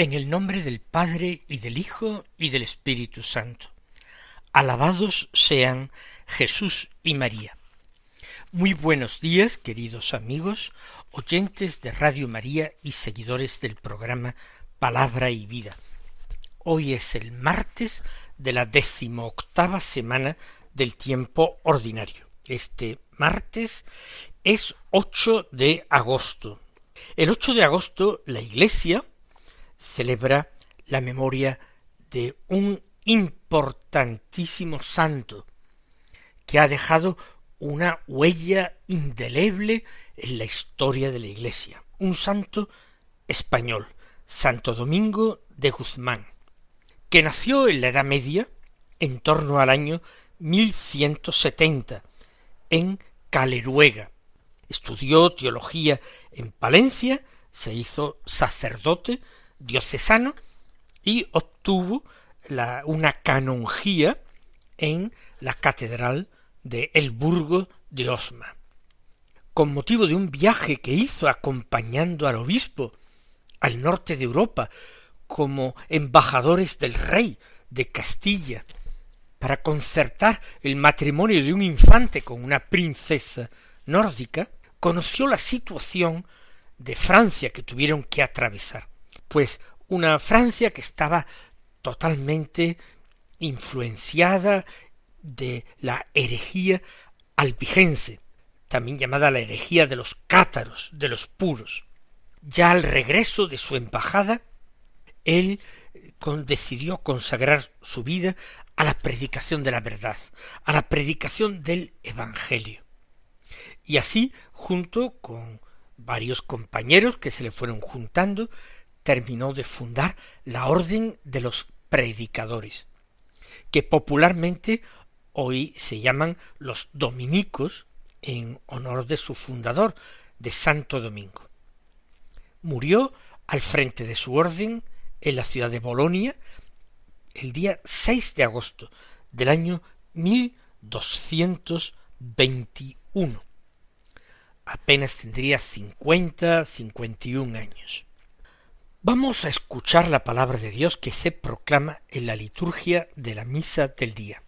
En el nombre del Padre y del Hijo y del Espíritu Santo. Alabados sean Jesús y María. Muy buenos días, queridos amigos, oyentes de Radio María y seguidores del programa Palabra y Vida. Hoy es el martes de la decimoctava semana del tiempo ordinario. Este martes es 8 de agosto. El 8 de agosto la Iglesia celebra la memoria de un importantísimo santo que ha dejado una huella indeleble en la historia de la Iglesia, un santo español, Santo Domingo de Guzmán, que nació en la Edad Media en torno al año 1170 en Caleruega. Estudió teología en Palencia, se hizo sacerdote, diocesano y obtuvo la, una canonjía en la catedral de El Burgo de Osma. Con motivo de un viaje que hizo acompañando al obispo al norte de Europa como embajadores del rey de Castilla para concertar el matrimonio de un infante con una princesa nórdica, conoció la situación de Francia que tuvieron que atravesar pues una Francia que estaba totalmente influenciada de la herejía albigense, también llamada la herejía de los cátaros, de los puros. Ya al regreso de su embajada, él decidió consagrar su vida a la predicación de la verdad, a la predicación del Evangelio. Y así, junto con varios compañeros que se le fueron juntando, terminó de fundar la Orden de los Predicadores, que popularmente hoy se llaman los dominicos en honor de su fundador, de Santo Domingo. Murió al frente de su orden en la ciudad de Bolonia el día 6 de agosto del año 1221. Apenas tendría cincuenta, cincuenta y un años. Vamos a escuchar la palabra de Dios que se proclama en la liturgia de la misa del día.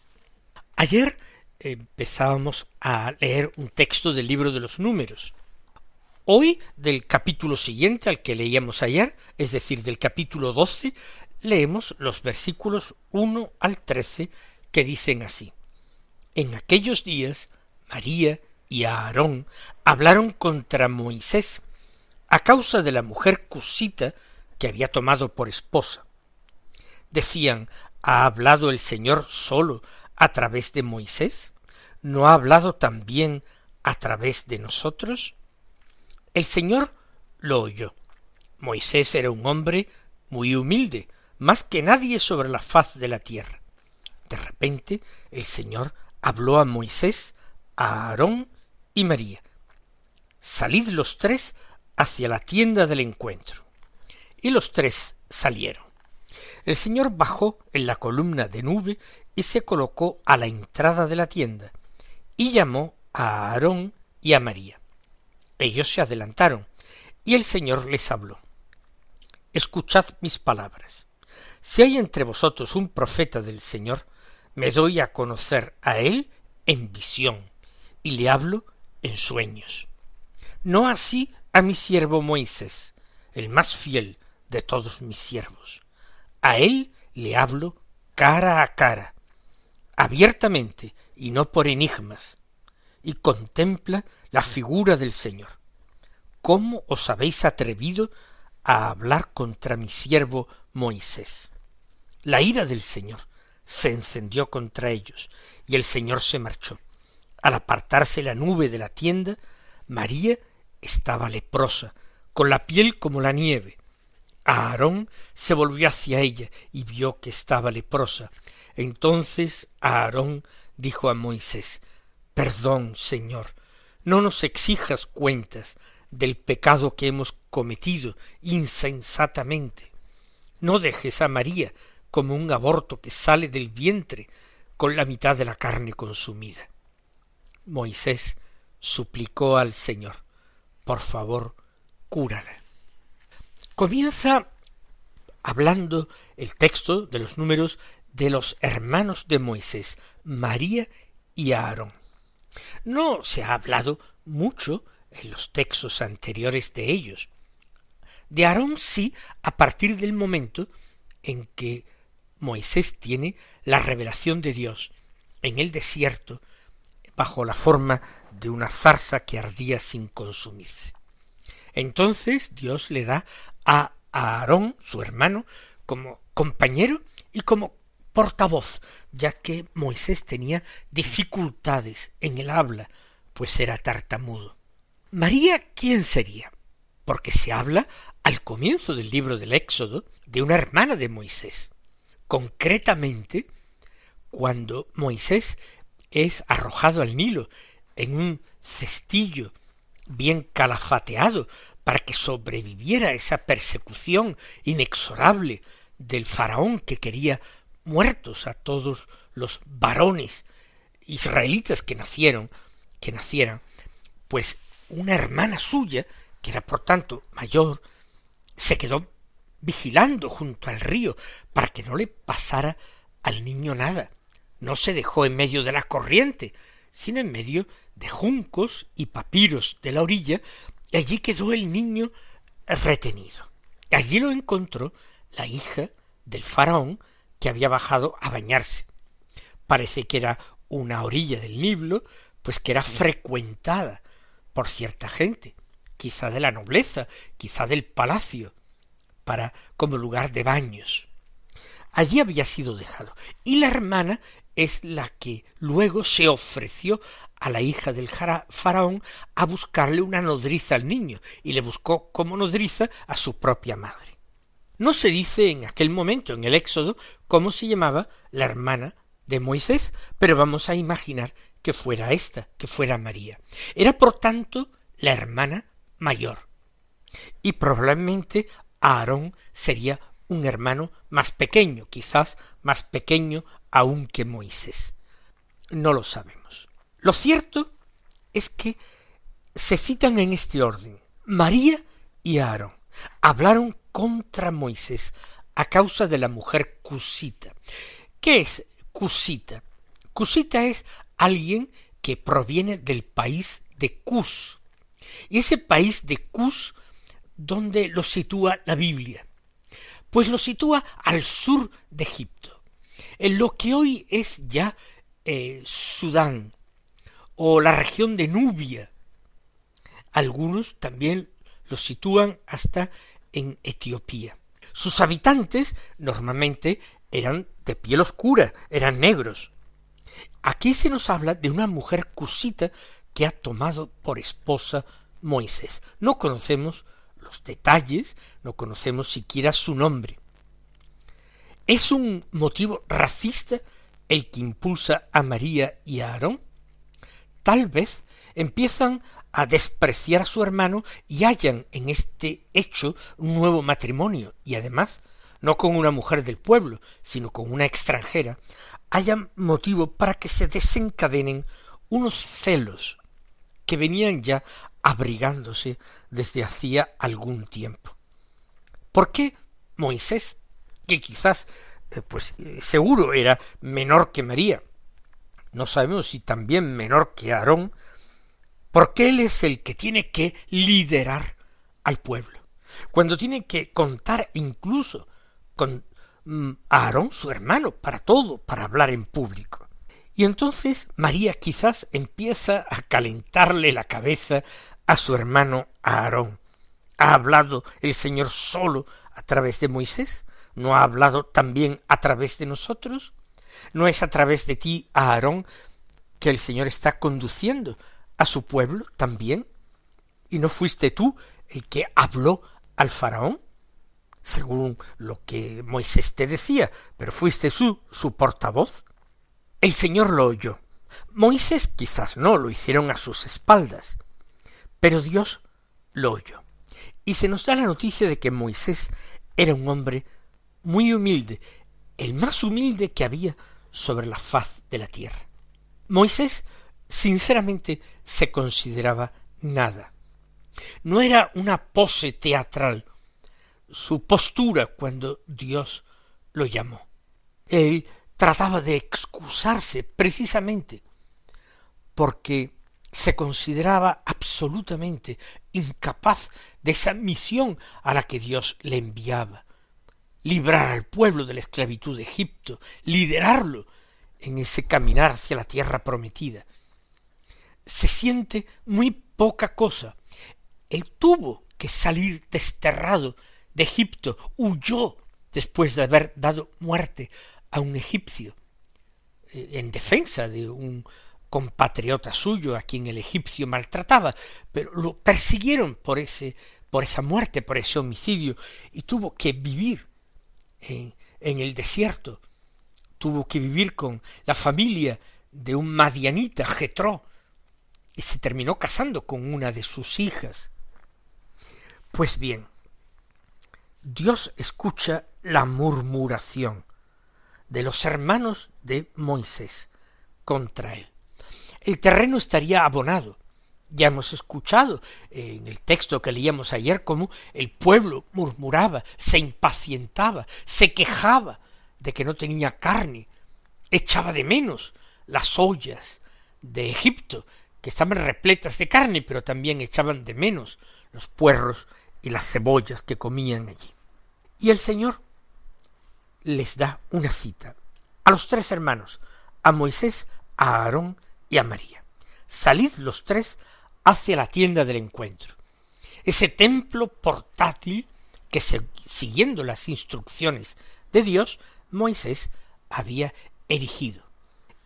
Ayer empezábamos a leer un texto del libro de los números. Hoy, del capítulo siguiente al que leíamos ayer, es decir, del capítulo doce, leemos los versículos uno al trece que dicen así. En aquellos días, María y Aarón hablaron contra Moisés a causa de la mujer cusita que había tomado por esposa. Decían, ¿ha hablado el Señor solo a través de Moisés? ¿No ha hablado también a través de nosotros? El Señor lo oyó. Moisés era un hombre muy humilde, más que nadie sobre la faz de la tierra. De repente el Señor habló a Moisés, a Aarón y María. Salid los tres hacia la tienda del encuentro y los tres salieron. El señor bajó en la columna de nube y se colocó a la entrada de la tienda, y llamó a Aarón y a María. Ellos se adelantaron, y el Señor les habló. Escuchad mis palabras. Si hay entre vosotros un profeta del Señor, me doy a conocer a él en visión, y le hablo en sueños. No así a mi siervo Moisés, el más fiel, de todos mis siervos. A él le hablo cara a cara, abiertamente y no por enigmas, y contempla la figura del Señor. ¿Cómo os habéis atrevido a hablar contra mi siervo Moisés. La ira del Señor se encendió contra ellos, y el Señor se marchó. Al apartarse la nube de la tienda, María estaba leprosa, con la piel como la nieve. Aarón se volvió hacia ella y vio que estaba leprosa. Entonces Aarón dijo a Moisés Perdón, Señor, no nos exijas cuentas del pecado que hemos cometido insensatamente. No dejes a María como un aborto que sale del vientre con la mitad de la carne consumida. Moisés suplicó al Señor, por favor, cúrala. Comienza hablando el texto de los números de los hermanos de Moisés, María y Aarón. No se ha hablado mucho en los textos anteriores de ellos. De Aarón sí, a partir del momento en que Moisés tiene la revelación de Dios en el desierto bajo la forma de una zarza que ardía sin consumirse. Entonces Dios le da a Aarón, su hermano, como compañero y como portavoz, ya que Moisés tenía dificultades en el habla, pues era tartamudo. María, ¿quién sería? Porque se habla al comienzo del libro del Éxodo de una hermana de Moisés. Concretamente, cuando Moisés es arrojado al Nilo en un cestillo bien calafateado para que sobreviviera esa persecución inexorable del faraón que quería muertos a todos los varones israelitas que nacieron, que nacieran, pues una hermana suya, que era por tanto mayor, se quedó vigilando junto al río para que no le pasara al niño nada. No se dejó en medio de la corriente, sino en medio de juncos y papiros de la orilla, y allí quedó el niño retenido. Allí lo encontró la hija del faraón, que había bajado a bañarse. Parece que era una orilla del Nilo, pues que era frecuentada por cierta gente, quizá de la nobleza, quizá del palacio, para como lugar de baños. Allí había sido dejado, y la hermana es la que luego se ofreció a la hija del faraón a buscarle una nodriza al niño, y le buscó como nodriza a su propia madre. No se dice en aquel momento, en el Éxodo, cómo se llamaba la hermana de Moisés, pero vamos a imaginar que fuera esta, que fuera María. Era, por tanto, la hermana mayor. Y probablemente Aarón sería un hermano más pequeño, quizás más pequeño aún que Moisés. No lo sabemos. Lo cierto es que se citan en este orden María y Aarón. Hablaron contra Moisés a causa de la mujer cusita. ¿Qué es cusita? Cusita es alguien que proviene del país de Cus. Y ese país de Cus, ¿dónde lo sitúa la Biblia? Pues lo sitúa al sur de Egipto, en lo que hoy es ya eh, Sudán o la región de Nubia. Algunos también lo sitúan hasta en Etiopía. Sus habitantes normalmente eran de piel oscura, eran negros. Aquí se nos habla de una mujer cusita que ha tomado por esposa Moisés. No conocemos los detalles, no conocemos siquiera su nombre. ¿Es un motivo racista el que impulsa a María y a Aarón? Tal vez empiezan a despreciar a su hermano y hallan en este hecho un nuevo matrimonio y además no con una mujer del pueblo, sino con una extranjera, hayan motivo para que se desencadenen unos celos que venían ya abrigándose desde hacía algún tiempo. ¿Por qué Moisés, que quizás eh, pues seguro era menor que María, no sabemos si también menor que Aarón, porque él es el que tiene que liderar al pueblo. Cuando tiene que contar incluso con mm, Aarón, su hermano, para todo, para hablar en público. Y entonces María quizás empieza a calentarle la cabeza a su hermano Aarón, ¿Ha hablado el Señor solo a través de Moisés? ¿No ha hablado también a través de nosotros? ¿No es a través de ti, Aarón, que el Señor está conduciendo a su pueblo también? ¿Y no fuiste tú el que habló al faraón? Según lo que Moisés te decía, pero fuiste tú su portavoz. El Señor lo oyó. Moisés quizás no, lo hicieron a sus espaldas, pero Dios lo oyó. Y se nos da la noticia de que Moisés era un hombre muy humilde, el más humilde que había sobre la faz de la tierra. Moisés sinceramente se consideraba nada. No era una pose teatral su postura cuando Dios lo llamó. Él trataba de excusarse precisamente porque se consideraba absolutamente incapaz de esa misión a la que Dios le enviaba librar al pueblo de la esclavitud de Egipto, liderarlo en ese caminar hacia la tierra prometida. Se siente muy poca cosa. Él tuvo que salir desterrado de Egipto, huyó después de haber dado muerte a un egipcio eh, en defensa de un compatriota suyo a quien el egipcio maltrataba, pero lo persiguieron por ese por esa muerte, por ese homicidio, y tuvo que vivir en, el desierto, tuvo que vivir con la familia de un madianita, Getró, y se terminó casando con una de sus hijas. Pues bien, Dios escucha la murmuración de los hermanos de Moisés contra él. El terreno estaría abonado. Ya hemos escuchado en el texto que leíamos ayer cómo el pueblo murmuraba, se impacientaba, se quejaba de que no tenía carne, echaba de menos las ollas de Egipto, que estaban repletas de carne, pero también echaban de menos los puerros y las cebollas que comían allí. Y el Señor les da una cita a los tres hermanos, a Moisés, a Aarón y a María. Salid los tres hacia la tienda del encuentro. Ese templo portátil que siguiendo las instrucciones de Dios, Moisés había erigido.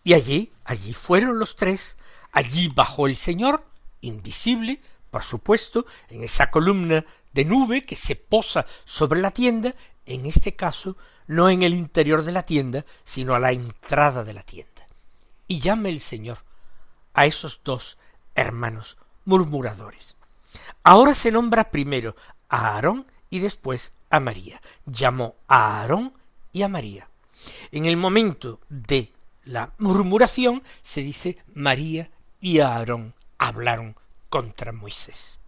Y allí, allí fueron los tres, allí bajó el Señor, invisible, por supuesto, en esa columna de nube que se posa sobre la tienda, en este caso no en el interior de la tienda, sino a la entrada de la tienda. Y llama el Señor a esos dos hermanos murmuradores. Ahora se nombra primero a Aarón y después a María. Llamó a Aarón y a María. En el momento de la murmuración se dice María y Aarón hablaron contra Moisés.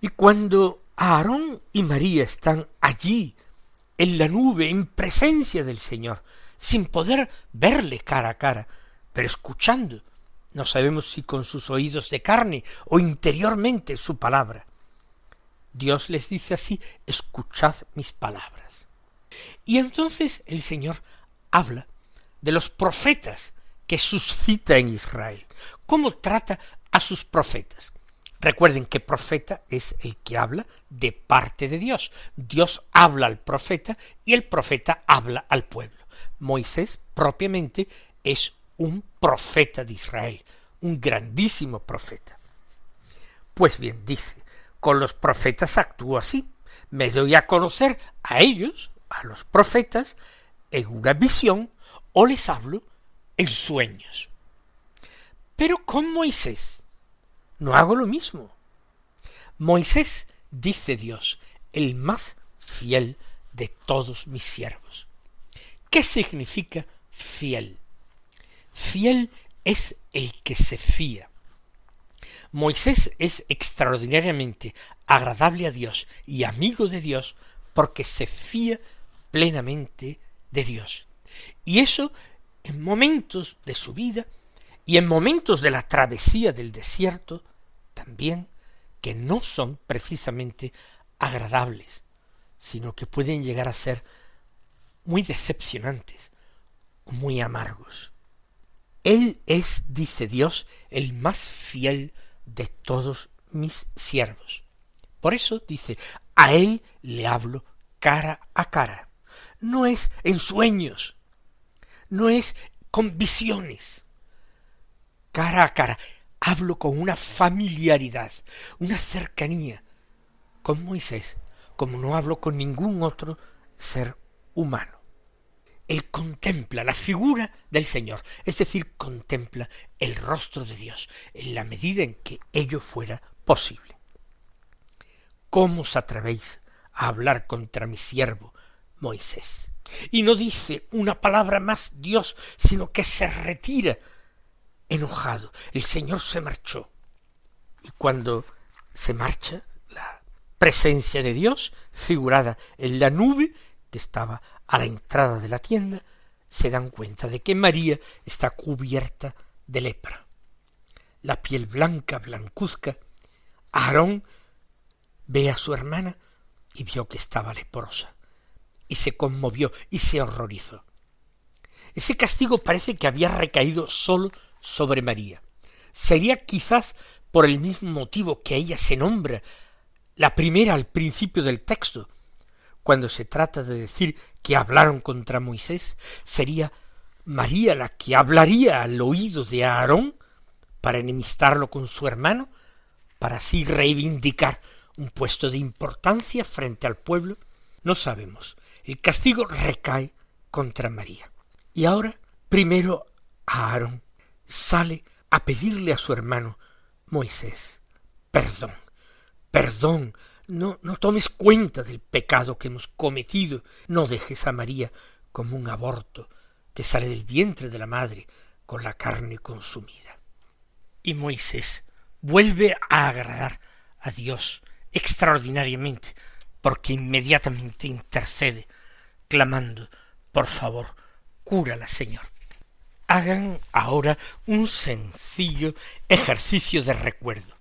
Y cuando Aarón y María están allí, en la nube, en presencia del Señor, sin poder verle cara a cara, pero escuchando no sabemos si con sus oídos de carne o interiormente su palabra. Dios les dice así, escuchad mis palabras. Y entonces el Señor habla de los profetas que suscita en Israel, cómo trata a sus profetas. Recuerden que profeta es el que habla de parte de Dios. Dios habla al profeta y el profeta habla al pueblo. Moisés propiamente es un profeta de Israel, un grandísimo profeta. Pues bien, dice, con los profetas actúo así, me doy a conocer a ellos, a los profetas, en una visión o les hablo en sueños. Pero con Moisés no hago lo mismo. Moisés, dice Dios, el más fiel de todos mis siervos. ¿Qué significa fiel? Fiel es el que se fía. Moisés es extraordinariamente agradable a Dios y amigo de Dios porque se fía plenamente de Dios. Y eso en momentos de su vida y en momentos de la travesía del desierto también que no son precisamente agradables, sino que pueden llegar a ser muy decepcionantes, muy amargos. Él es, dice Dios, el más fiel de todos mis siervos. Por eso dice, a él le hablo cara a cara. No es en sueños, no es con visiones. Cara a cara, hablo con una familiaridad, una cercanía con Moisés, como no hablo con ningún otro ser humano. Él contempla la figura del Señor, es decir, contempla el rostro de Dios, en la medida en que ello fuera posible. ¿Cómo os atrevéis a hablar contra mi siervo Moisés? Y no dice una palabra más Dios, sino que se retira enojado. El Señor se marchó. Y cuando se marcha, la presencia de Dios, figurada en la nube que estaba a la entrada de la tienda, se dan cuenta de que María está cubierta de lepra. La piel blanca, blancuzca, Aarón ve a su hermana y vio que estaba leprosa, y se conmovió y se horrorizó. Ese castigo parece que había recaído sólo sobre María. Sería quizás por el mismo motivo que ella se nombra la primera al principio del texto, cuando se trata de decir que hablaron contra Moisés, sería María la que hablaría al oído de Aarón para enemistarlo con su hermano, para así reivindicar un puesto de importancia frente al pueblo, no sabemos. El castigo recae contra María. Y ahora, primero Aarón sale a pedirle a su hermano Moisés perdón, perdón, no, no tomes cuenta del pecado que hemos cometido, no dejes a María como un aborto que sale del vientre de la madre con la carne consumida. Y Moisés vuelve a agradar a Dios extraordinariamente, porque inmediatamente intercede, clamando, por favor, cúrala, Señor hagan ahora un sencillo ejercicio de recuerdo.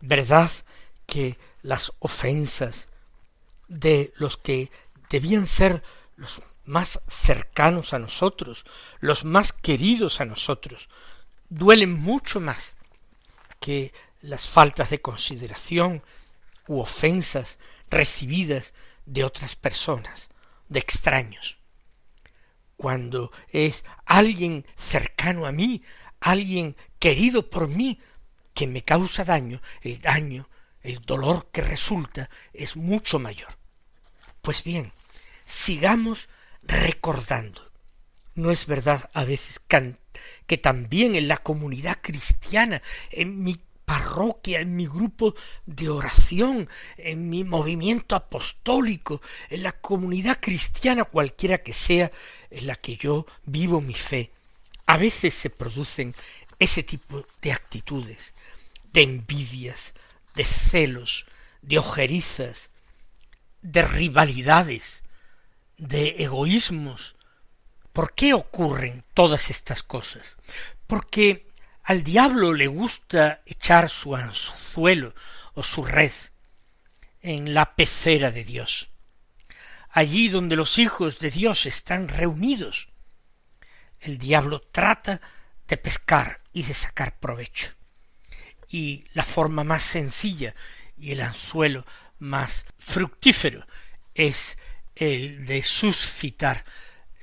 ¿Verdad que las ofensas de los que debían ser los más cercanos a nosotros, los más queridos a nosotros, duelen mucho más que las faltas de consideración u ofensas recibidas de otras personas, de extraños. Cuando es alguien cercano a mí, alguien querido por mí, que me causa daño, el daño, el dolor que resulta es mucho mayor. Pues bien, sigamos recordando. ¿No es verdad a veces que también en la comunidad cristiana, en mi parroquia, en mi grupo de oración, en mi movimiento apostólico, en la comunidad cristiana cualquiera que sea en la que yo vivo mi fe, a veces se producen ese tipo de actitudes, de envidias, de celos, de ojerizas, de rivalidades, de egoísmos. ¿Por qué ocurren todas estas cosas? Porque al diablo le gusta echar su anzuelo o su red en la pecera de Dios. Allí donde los hijos de Dios están reunidos, el diablo trata de pescar y de sacar provecho. Y la forma más sencilla y el anzuelo más fructífero es el de suscitar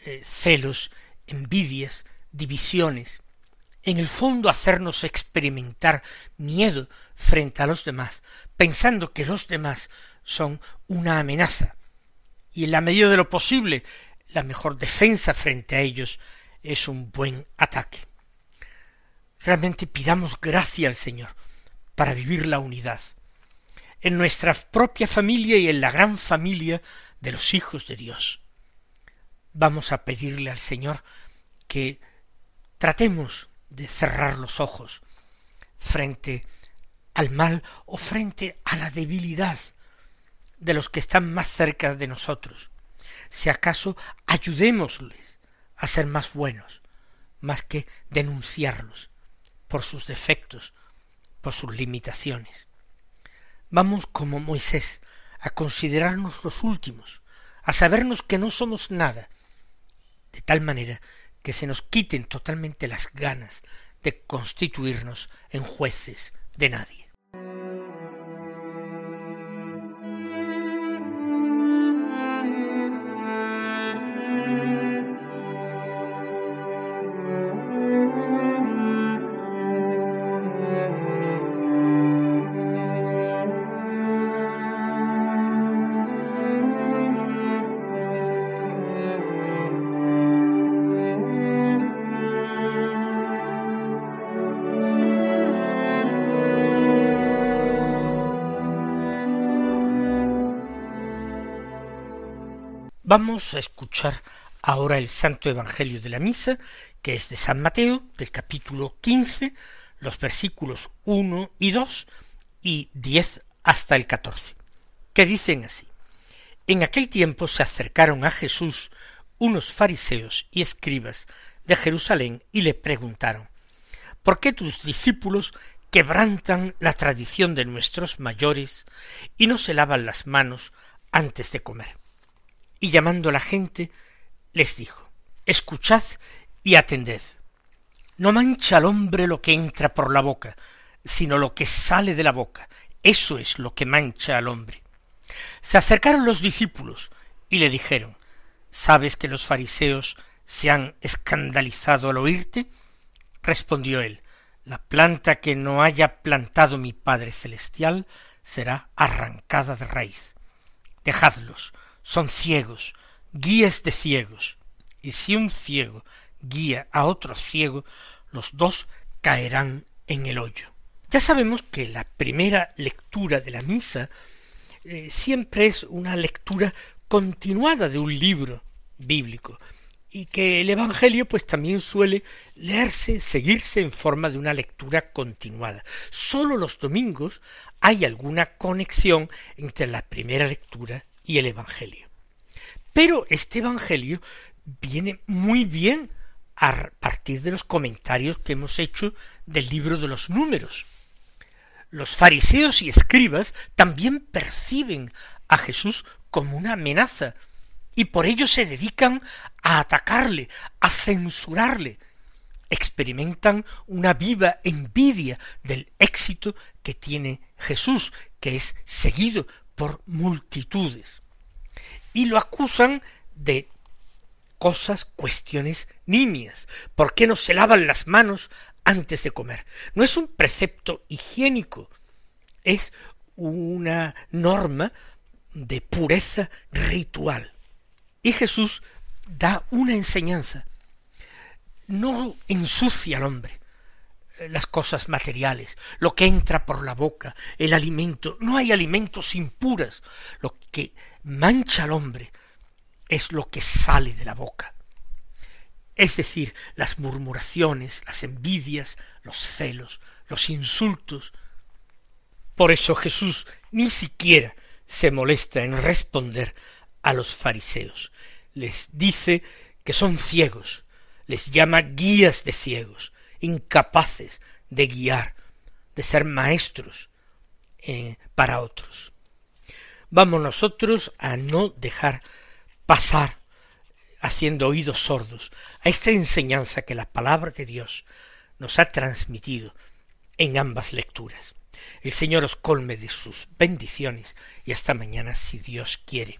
eh, celos, envidias, divisiones, en el fondo hacernos experimentar miedo frente a los demás, pensando que los demás son una amenaza, y en la medida de lo posible la mejor defensa frente a ellos es un buen ataque. Realmente pidamos gracia al Señor para vivir la unidad en nuestra propia familia y en la gran familia de los hijos de Dios. Vamos a pedirle al Señor que tratemos de cerrar los ojos frente al mal o frente a la debilidad de los que están más cerca de nosotros. Si acaso ayudémosles a ser más buenos, más que denunciarlos por sus defectos, por sus limitaciones. Vamos como Moisés a considerarnos los últimos, a sabernos que no somos nada, de tal manera que se nos quiten totalmente las ganas de constituirnos en jueces de nadie. Vamos a escuchar ahora el Santo Evangelio de la Misa, que es de San Mateo, del capítulo quince, los versículos uno y dos, y diez hasta el catorce, que dicen así. En aquel tiempo se acercaron a Jesús unos fariseos y escribas de Jerusalén y le preguntaron, ¿por qué tus discípulos quebrantan la tradición de nuestros mayores y no se lavan las manos antes de comer? Y llamando a la gente, les dijo, Escuchad y atended. No mancha al hombre lo que entra por la boca, sino lo que sale de la boca. Eso es lo que mancha al hombre. Se acercaron los discípulos y le dijeron, ¿Sabes que los fariseos se han escandalizado al oírte? Respondió él, La planta que no haya plantado mi Padre Celestial será arrancada de raíz. Dejadlos, son ciegos, guías de ciegos, y si un ciego guía a otro ciego, los dos caerán en el hoyo. Ya sabemos que la primera lectura de la misa eh, siempre es una lectura continuada de un libro bíblico y que el Evangelio pues también suele leerse, seguirse en forma de una lectura continuada. Sólo los domingos hay alguna conexión entre la primera lectura y el Evangelio. Pero este Evangelio viene muy bien a partir de los comentarios que hemos hecho del libro de los números. Los fariseos y escribas también perciben a Jesús como una amenaza y por ello se dedican a atacarle, a censurarle. Experimentan una viva envidia del éxito que tiene Jesús, que es seguido por multitudes. Y lo acusan de cosas, cuestiones nimias. ¿Por qué no se lavan las manos antes de comer? No es un precepto higiénico, es una norma de pureza ritual. Y Jesús da una enseñanza. No ensucia al hombre, las cosas materiales, lo que entra por la boca, el alimento. No hay alimentos impuras. Lo que mancha al hombre es lo que sale de la boca. Es decir, las murmuraciones, las envidias, los celos, los insultos. Por eso Jesús ni siquiera se molesta en responder a los fariseos. Les dice que son ciegos, les llama guías de ciegos, incapaces de guiar, de ser maestros eh, para otros. Vamos nosotros a no dejar pasar haciendo oídos sordos a esta enseñanza que la palabra de Dios nos ha transmitido en ambas lecturas. El Señor os colme de sus bendiciones y hasta mañana si Dios quiere.